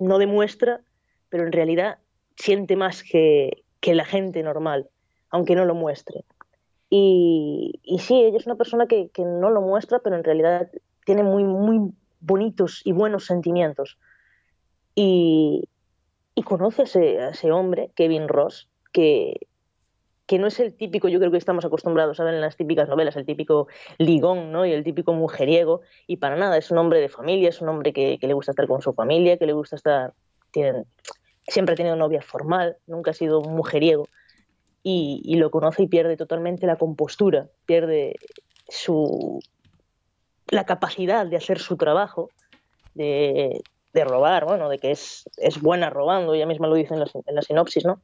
no demuestra, pero en realidad siente más que, que la gente normal. aunque no lo muestre. Y, sí, ella es una persona que, no lo muestra, pero en realidad tiene muy, muy bonitos y buenos sentimientos. Y, conoce a ese, hombre, Kevin Ross, que, que no es el típico, yo creo que estamos acostumbrados a ver en las típicas novelas, el típico ligón, ¿no? Y el típico mujeriego, y para nada, es un hombre de familia, es un hombre que, que le gusta estar con su familia, que le gusta estar, tienen, siempre ha tenido novia formal, nunca ha sido mujeriego, y, lo conoce y pierde totalmente la compostura, pierde su la capacidad de hacer su trabajo, de, robar, bueno, de que es, es, buena robando, ella misma lo dice en la, en la sinopsis, ¿no?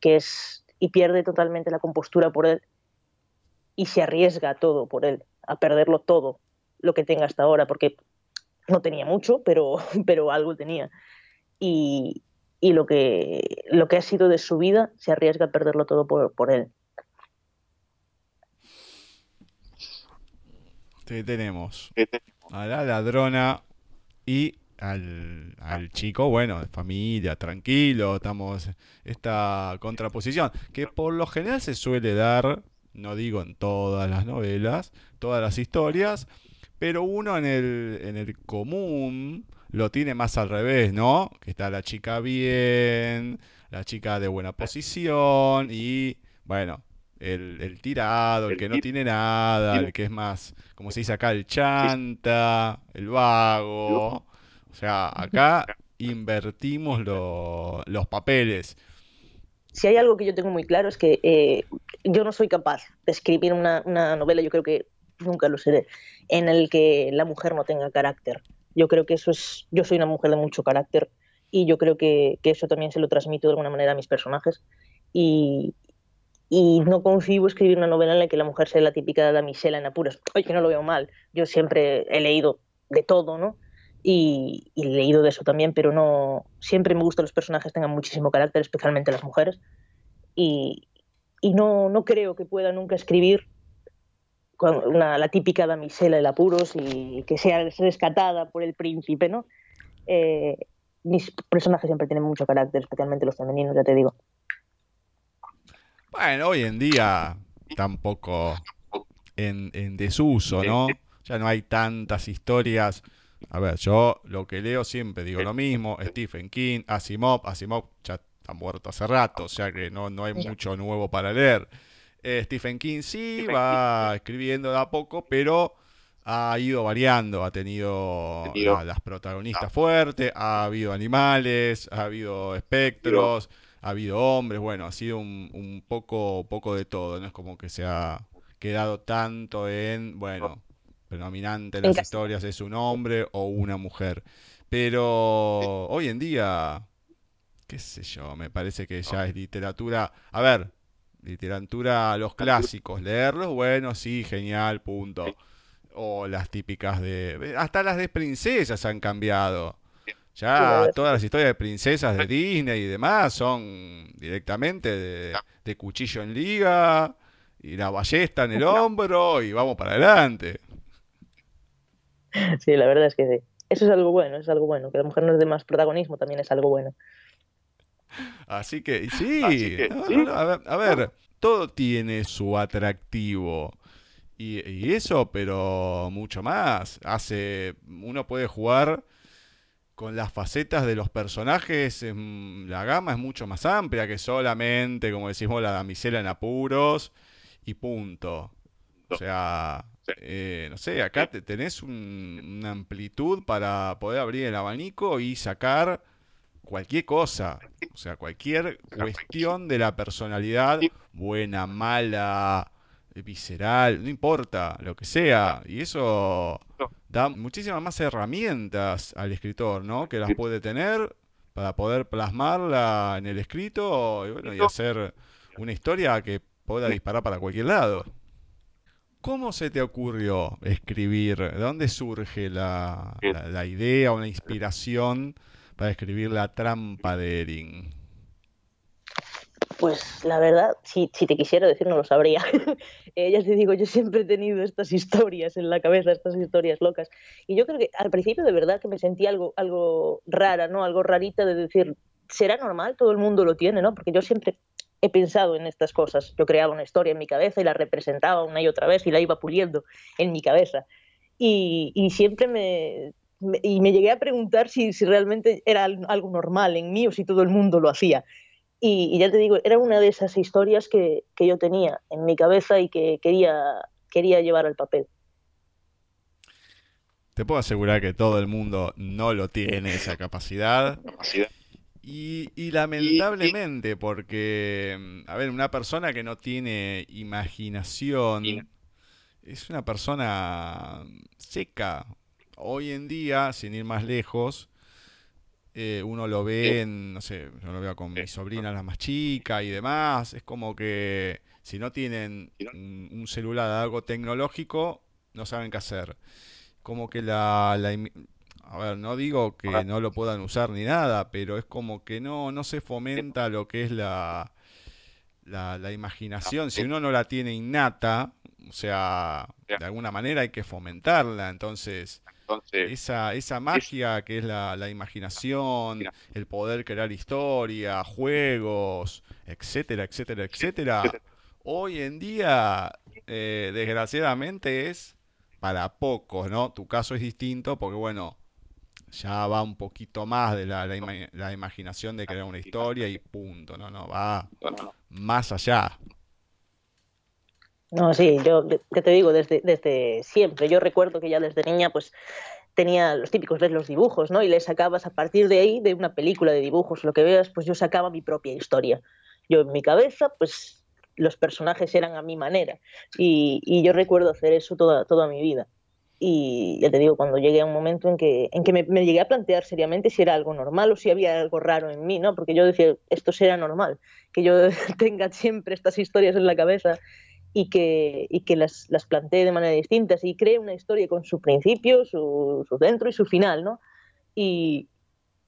Que es, y pierde totalmente la compostura por él y se arriesga todo por él, a perderlo todo, lo que tenga hasta ahora, porque no tenía mucho, pero, pero algo tenía. Y, y lo que, lo que ha sido de su vida se arriesga a perderlo todo por, por él. tenemos a la ladrona y al, al, chico, bueno, de familia, tranquilo, estamos esta contraposición, que por lo general se suele dar, no digo en todas las novelas, todas las historias, pero uno en el, en el común lo tiene más al revés, ¿no? Que está la chica bien, la chica de buena posición y, bueno, el, tirado, el que no tiene nada, el que es más, como se dice acá, el chanta, el vago. O sea, acá invertimos los papeles. Si hay algo que yo tengo muy claro es que eh, yo no soy capaz de escribir una, una novela, yo creo que nunca lo seré, en el que la mujer no tenga carácter. Yo creo que eso es, yo soy una mujer de mucho carácter y yo creo que, que eso también se lo transmito de alguna manera a mis personajes y, y no concibo escribir una novela en la que la mujer sea la típica damisela en apuros. Oye, no lo veo mal, yo siempre he leído de todo, ¿no? Y, y, he leído de eso también, pero no siempre me gusta que los personajes tengan muchísimo carácter, especialmente las mujeres. Y, y no, no creo que pueda nunca escribir una, la típica damisela de apuros y que sea rescatada por el príncipe, ¿no? Eh, mis personajes siempre tienen mucho carácter, especialmente los femeninos, ya te digo. Bueno, hoy en día tampoco en, en desuso, ¿no? Ya no hay tantas historias. A ver, yo lo que leo siempre digo lo mismo, Stephen King, Asimov, Asimov ya está muerto hace rato, o sea que no, no hay mucho nuevo para leer. Eh, Stephen King sí, va escribiendo de a poco, pero ha ido variando, ha tenido las protagonistas fuertes, ha habido animales, ha habido espectros, ha habido hombres, bueno, ha sido un, poco, poco de todo, no es como que se ha quedado tanto en, bueno, predominante en las historias es un hombre o una mujer. Pero hoy en día, qué sé yo, me parece que ya es literatura. A ver, literatura, los clásicos, leerlos, bueno, sí, genial, punto. O las típicas de... Hasta las de princesas han cambiado. Ya todas las historias de princesas de Disney y demás son directamente de, cuchillo en liga y la ballesta en el hombro y vamos para adelante. Sí, la verdad es que sí. Eso es algo bueno, es algo bueno. Que la mujer nos dé más protagonismo también es algo bueno. Así que, sí, a, ver, todo tiene su atractivo. Y, eso, pero mucho más. Hace. Uno puede jugar con las facetas de los personajes. La gama es mucho más amplia que solamente, como decimos, la damisela en apuros y punto. O sea, eh, no sé, acá tenés una amplitud para poder abrir el abanico y sacar cualquier cosa, o sea, cualquier cuestión de la personalidad, buena, mala, visceral, no importa, lo que sea. Y eso da muchísimas más herramientas al escritor, ¿no? Que las puede tener para poder plasmarla en el escrito y, bueno, y hacer una historia que pueda disparar para cualquier lado. ¿Cómo se te ocurrió escribir? ¿De dónde surge la, la, la idea o la inspiración para escribir La trampa de Erin? Pues la verdad, si, si te quisiera decir, no lo sabría. eh, ya te digo, yo siempre he tenido estas historias en la cabeza, estas historias locas. Y yo creo que al principio de verdad que me sentí algo, algo rara, ¿no? Algo rarita de decir, ¿será normal? Todo el mundo lo tiene, ¿no? Porque yo siempre he pensado en estas cosas. Yo creaba una historia en mi cabeza y la representaba una y otra vez y la iba puliendo en mi cabeza. Y, y siempre me, y me llegué a preguntar si, si, realmente era algo normal en mí o si todo el mundo lo hacía. Y, y ya te digo, era una de esas historias que, que, yo tenía en mi cabeza y que quería, quería llevar al papel. Te puedo asegurar que todo el mundo no lo tiene esa capacidad. Y, y, lamentablemente, porque, a ver, una persona que no tiene imaginación es una persona seca. Hoy en día, sin ir más lejos, eh, uno lo ve en, no sé, yo lo veo con mi sobrina, la más chica y demás. Es como que si no tienen un, un celular, algo tecnológico, no saben qué hacer como que la, a ver, no digo que no lo puedan usar ni nada, pero es como que no, no se fomenta lo que es la, la, imaginación. Si uno no la tiene innata, o sea, de alguna manera hay que fomentarla. Entonces, esa, esa magia que es la, la imaginación, el poder crear historia, juegos, etcétera, etcétera, etcétera, hoy en día, eh, desgraciadamente, es para pocos, ¿no? Tu caso es distinto porque, bueno, ya va un poquito más de la, la, imaginación de crear una historia y punto, no, no, va más allá. No, sí, yo que te digo, desde, desde siempre, yo recuerdo que ya desde niña, pues tenía los típicos de los dibujos, ¿no? Y le sacabas a partir de ahí, de una película de dibujos, lo que veas, pues yo sacaba mi propia historia. Yo en mi cabeza, pues los personajes eran a mi manera. Y, yo recuerdo hacer eso toda, toda mi vida. Y ya te digo, cuando llegué a un momento en que, en que me, llegué a plantear seriamente si era algo normal o si había algo raro en mí, ¿no? Porque yo decía, esto será normal, que yo tenga siempre estas historias en la cabeza y que, y que las, las plantee de manera distinta y cree una historia con su principio, su, su centro y su final, ¿no? Y,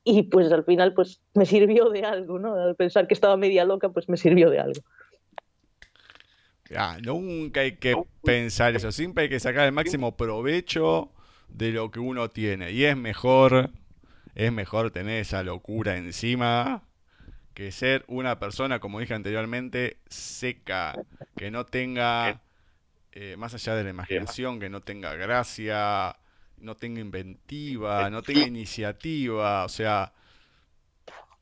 y pues al final pues me sirvió de algo, ¿no? Al pensar que estaba media loca, pues me sirvió de algo. Nunca hay que pensar eso, siempre hay que sacar el máximo provecho de lo que uno tiene. Y es mejor, es mejor tener esa locura encima que ser una persona, como dije anteriormente, seca, que no tenga, eh, más allá de la imaginación, que no tenga gracia, no tenga inventiva, no tenga iniciativa, o sea,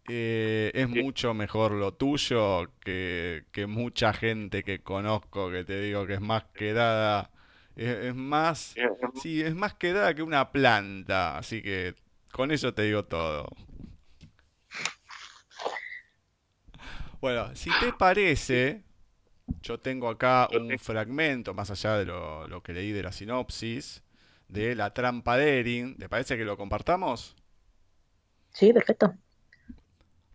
eh, es mucho mejor lo tuyo que, mucha gente que conozco que te digo que es más quedada. Es, más. Sí, es más quedada que una planta. Así que con eso te digo todo. Bueno, si te parece, yo tengo acá un fragmento, más allá de lo, lo que leí de la sinopsis, de La trampa de Erin. ¿Te parece que lo compartamos? Sí, perfecto.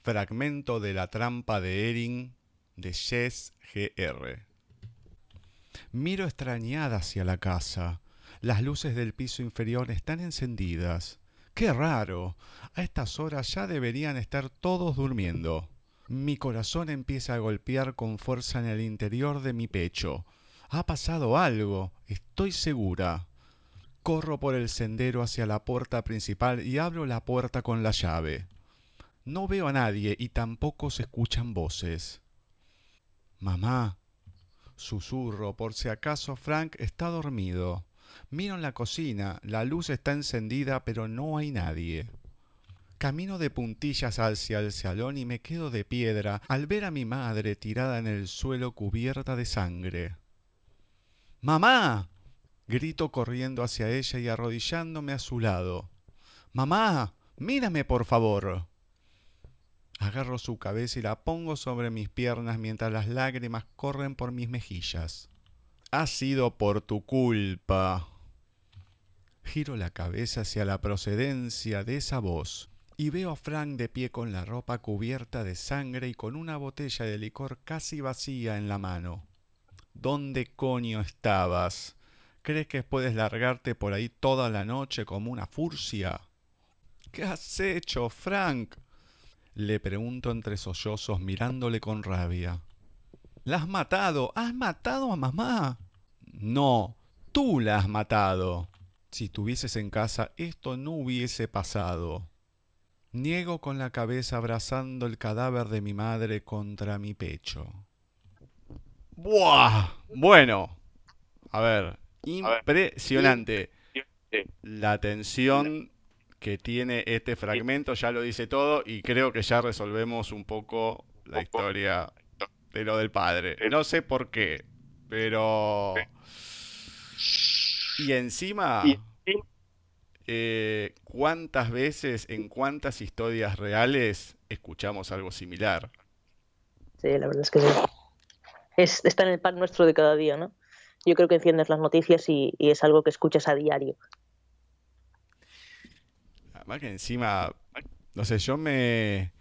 Fragmento de la trampa de Erin de Jess Gr. Miro extrañada hacia la casa. Las luces del piso inferior están encendidas. ¡Qué raro! A estas horas ya deberían estar todos durmiendo. Mi corazón empieza a golpear con fuerza en el interior de mi pecho. Ha pasado algo, estoy segura. Corro por el sendero hacia la puerta principal y abro la puerta con la llave. No veo a nadie y tampoco se escuchan voces. Mamá. Susurro por si acaso Frank está dormido. Miro en la cocina, la luz está encendida pero no hay nadie. Camino de puntillas hacia el salón y me quedo de piedra al ver a mi madre tirada en el suelo cubierta de sangre. ¡Mamá! grito corriendo hacia ella y arrodillándome a su lado. ¡Mamá! Mírame, por favor. Agarro su cabeza y la pongo sobre mis piernas mientras las lágrimas corren por mis mejillas. Ha sido por tu culpa. Giro la cabeza hacia la procedencia de esa voz y veo a Frank de pie con la ropa cubierta de sangre y con una botella de licor casi vacía en la mano. ¿Dónde coño estabas? ¿Crees que puedes largarte por ahí toda la noche como una furcia? ¿Qué has hecho, Frank? Le pregunto entre sollozos mirándole con rabia. ¿La has matado? ¿Has matado a mamá? No, tú la has matado. Si estuvieses en casa, esto no hubiese pasado. Niego con la cabeza abrazando el cadáver de mi madre contra mi pecho. ¡Buah! Bueno, a ver, impresionante. La tensión que tiene este fragmento ya lo dice todo y creo que ya resolvemos un poco la historia de lo del padre. No sé por qué, pero... Y encima, eh, ¿cuántas veces, en cuántas historias reales escuchamos algo similar? Sí, la verdad es que sí. Es, está en el pan nuestro de cada día, ¿no? Yo creo que enciendes las noticias y, y es algo que escuchas a diario. Además que encima, no sé, yo me,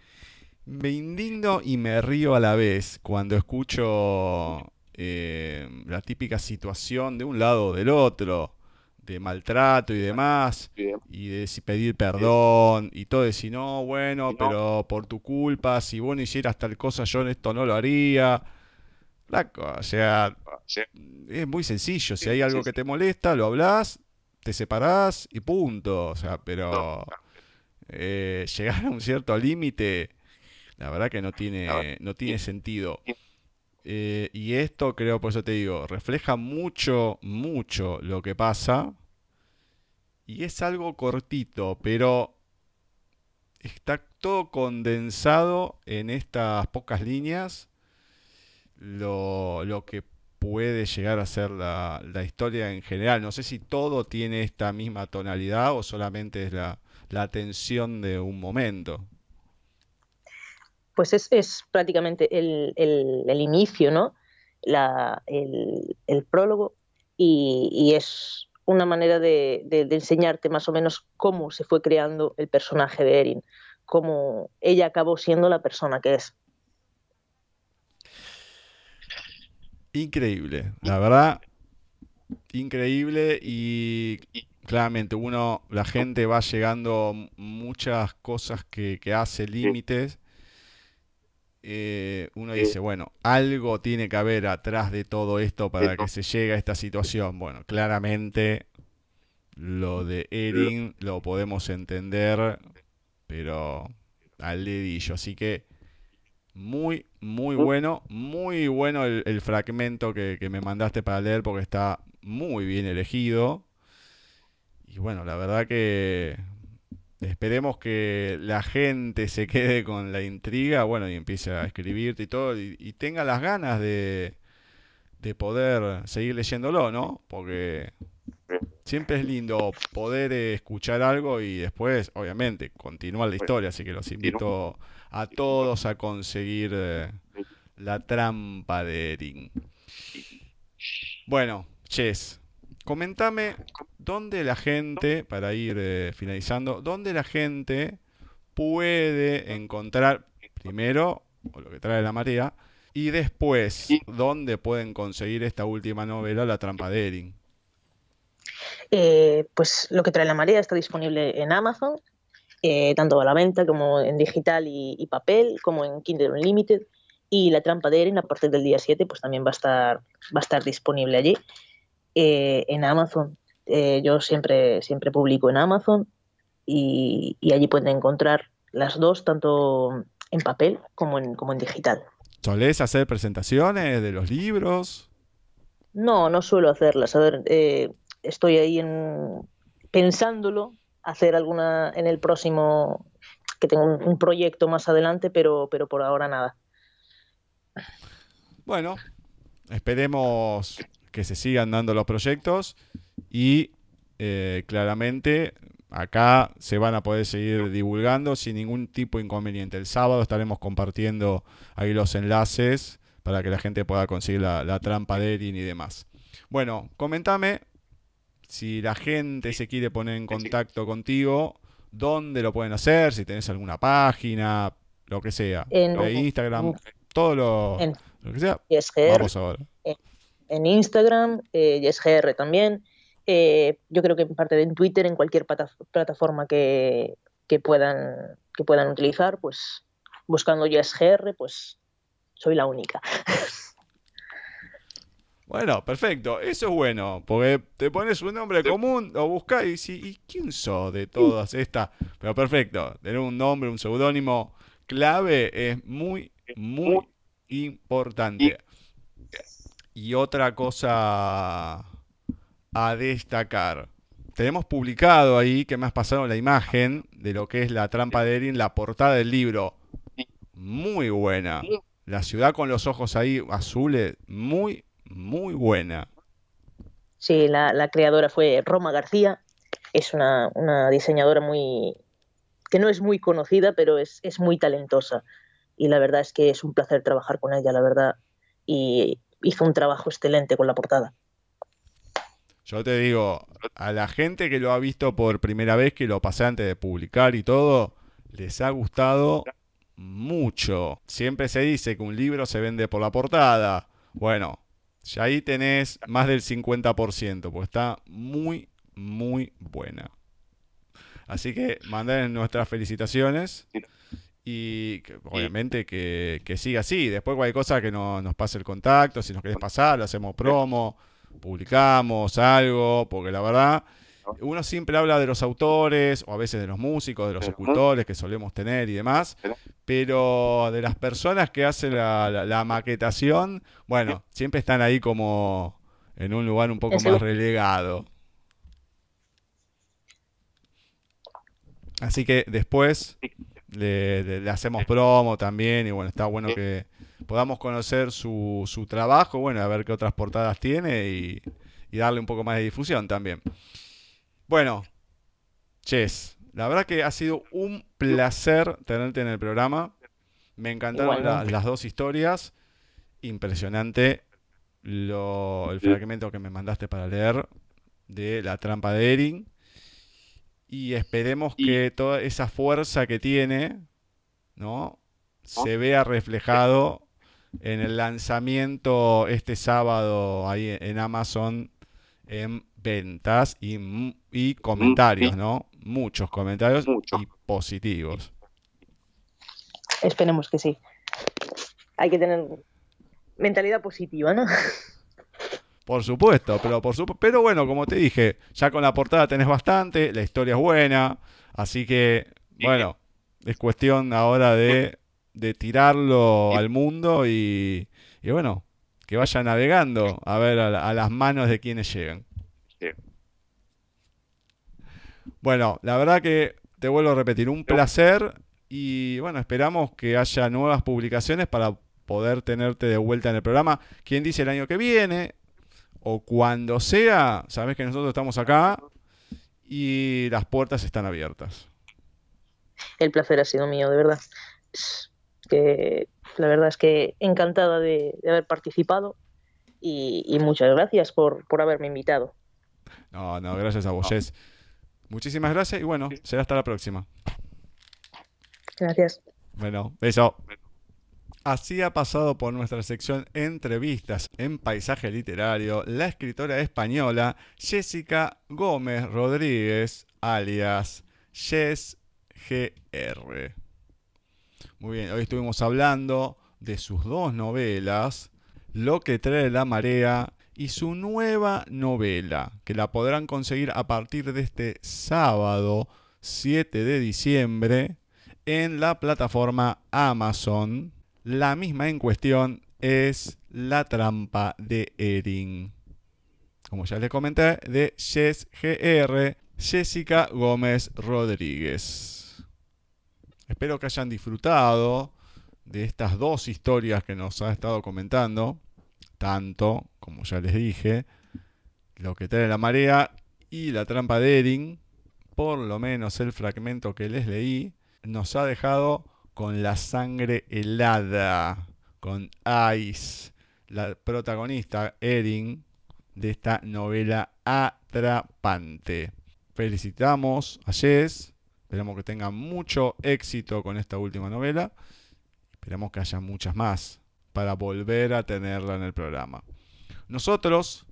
me indigno y me río a la vez cuando escucho eh, la típica situación de un lado o del otro, de maltrato y demás, y de pedir perdón y todo, decir, no, bueno, pero por tu culpa, si vos no hicieras tal cosa, yo en esto no lo haría. o sea, es muy sencillo, si hay algo que te molesta, lo hablas, te separás y punto. O sea, pero eh, llegar a un cierto límite, la verdad que no tiene, no tiene sentido. Eh, y esto creo, por eso te digo, refleja mucho, mucho lo que pasa. Y es algo cortito, pero está todo condensado en estas pocas líneas. Lo, lo que puede llegar a ser la, la, historia en general. No sé si todo tiene esta misma tonalidad o solamente es la, la tensión de un momento pues es, prácticamente el, inicio, ¿no? el, prólogo y, es una manera de, enseñarte más o menos cómo se fue creando el personaje de Erin, cómo ella acabó siendo la persona que es. Increíble, la verdad, increíble y claramente uno, la gente va llegando muchas cosas que, que hace límites eh, uno dice, bueno, algo tiene que haber atrás de todo esto para que se llegue a esta situación. Bueno, claramente lo de Erin lo podemos entender, pero al dedillo. Así que muy, muy bueno, muy bueno el, fragmento que, que, me mandaste para leer porque está muy bien elegido. Y bueno, la verdad que Esperemos que la gente se quede con la intriga, bueno, y empiece a escribirte y todo, y, tenga las ganas de, de poder seguir leyéndolo, ¿no? Porque siempre es lindo poder escuchar algo y después, obviamente, continuar la historia. Así que los invito a todos a conseguir eh, la trampa de Erin. Bueno, Chess, comentame dónde la gente, para ir eh, finalizando, dónde la gente puede encontrar primero lo que trae la marea y después dónde pueden conseguir esta última novela, La trampa de Erin. Eh, pues lo que trae la marea está disponible en Amazon, eh, tanto a la venta como en digital y, papel, como en Kindle Unlimited. Y la trampa de Erin a partir del día 7 pues también va a estar, va a estar disponible allí. En Amazon eh, yo siempre, siempre publico en Amazon y, allí pueden encontrar las dos, tanto en papel como en, como en digital. ¿Solés hacer presentaciones de los libros? No, no suelo hacerlas. A ver, eh, estoy ahí en, pensándolo, hacer alguna en el próximo, que tengo un, proyecto más adelante, pero, pero por ahora nada. Bueno, esperemos que se sigan dando los proyectos y eh, claramente acá se van a poder seguir divulgando sin ningún tipo de inconveniente. El sábado estaremos compartiendo ahí los enlaces para que la gente pueda conseguir la, trampa de Erin y demás. Bueno, comentame si la gente se quiere poner en contacto contigo, dónde lo pueden hacer, si tenés alguna página, lo que sea, en, Instagram, todo lo, que sea. Vamos ahora. En, Instagram, eh, YesGR también. Eh, yo creo que en parte de Twitter, en cualquier plataforma que, puedan, que puedan utilizar, pues buscando YesGR, pues soy la única. Bueno, perfecto. Eso es bueno. Porque te pones un nombre común, lo buscas y ¿y quién sos de todas estas? Pero perfecto. Tener un nombre, un seudónimo clave es muy, muy importante. Y otra cosa a destacar. Tenemos publicado ahí, que me has pasado la imagen de lo que es la trampa de Erin, la portada del libro. Muy buena. La ciudad con los ojos ahí azules, muy, muy buena. Sí, la, creadora fue Roma García. Es una, diseñadora muy que no es muy conocida, pero es, es muy talentosa. Y la verdad es que es un placer trabajar con ella, la verdad. Y hizo un trabajo excelente con la portada. Yo te digo, a la gente que lo ha visto por primera vez, que lo pasé antes de publicar y todo, les ha gustado mucho. Siempre se dice que un libro se vende por la portada. Bueno, ya ahí tenés más del 50%, porque está muy, muy buena. Así que manden nuestras felicitaciones y obviamente que, siga así. Después cualquier cosa que nos pase el contacto, si nos querés pasar, lo hacemos promo, publicamos algo, porque la verdad, uno siempre habla de los autores, o a veces de los músicos, de los escultores que solemos tener y demás, pero de las personas que hacen la, maquetación, bueno, siempre están ahí como en un lugar un poco más relegado. Así que después le, hacemos promo también y bueno, está bueno que podamos conocer su, su trabajo, bueno, a ver qué otras portadas tiene y, darle un poco más de difusión también. Bueno, Chess, la verdad que ha sido un placer tenerte en el programa. Me encantaron las dos historias. Impresionante lo, el fragmento que me mandaste para leer de La trampa de Erin y esperemos que toda esa fuerza que tiene, ¿no? Se vea reflejado en el lanzamiento este sábado ahí en Amazon en ventas y, comentarios, ¿no? Muchos comentarios y positivos. Esperemos que sí. Hay que tener mentalidad positiva, ¿no? Por supuesto, pero, por pero bueno, como te dije, ya con la portada tenés bastante, la historia es buena, así que, bueno, es cuestión ahora de, de tirarlo al mundo y, y, bueno, que vaya navegando a ver a, las manos de quienes llegan. Bueno, la verdad que te vuelvo a repetir, un placer y bueno, esperamos que haya nuevas publicaciones para poder tenerte de vuelta en el programa. ¿Quién dice el año que viene? O cuando sea, sabes que nosotros estamos acá y las puertas están abiertas. El placer ha sido mío, de verdad. Que la verdad es que encantada de, haber participado y, muchas gracias por, por, haberme invitado. No, no, gracias a vos, Jess. Muchísimas gracias y bueno, será hasta la próxima. Gracias. Bueno, beso. Así ha pasado por nuestra sección Entrevistas en Paisaje Literario la escritora española Jessica Gómez Rodríguez, alias Jess GR. Muy bien, hoy estuvimos hablando de sus dos novelas, Lo que trae la marea y su nueva novela, que la podrán conseguir a partir de este sábado 7 de diciembre en la plataforma Amazon la misma en cuestión es La trampa de Erin. Como ya les comenté, de Jess GR, Jessica Gómez Rodríguez. Espero que hayan disfrutado de estas dos historias que nos ha estado comentando, tanto, como ya les dije, lo que trae la marea y la trampa de Erin, por lo menos el fragmento que les leí, nos ha dejado con la sangre helada, con Ice, la protagonista Erin de esta novela atrapante. Felicitamos a Jess, esperamos que tenga mucho éxito con esta última novela, esperamos que haya muchas más para volver a tenerla en el programa. Nosotros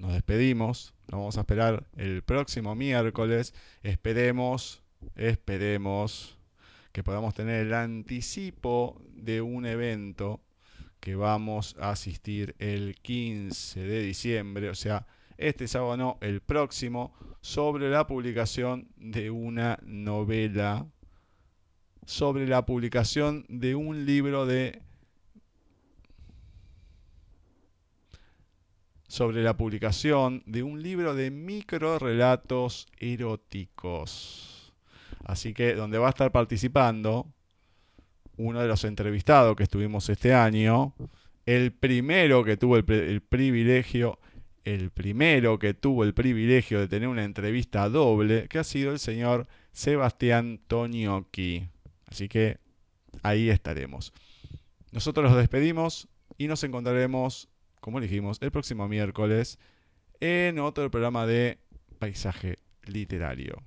nos despedimos, nos vamos a esperar el próximo miércoles, esperemos, esperemos que podamos tener el anticipo de un evento que vamos a asistir el 15 de diciembre, o sea, este sábado no, el próximo, sobre la publicación de una novela, sobre la publicación de un libro de... sobre la publicación de un libro de micro relatos eróticos. Así que donde va a estar participando uno de los entrevistados que estuvimos este año, el primero que tuvo el, privilegio el primero que tuvo el privilegio de tener una entrevista doble, que ha sido el señor Sebastián Toniocchi. Así que ahí estaremos. Nosotros los despedimos y nos encontraremos, como dijimos, el próximo miércoles en otro programa de Paisaje Literario.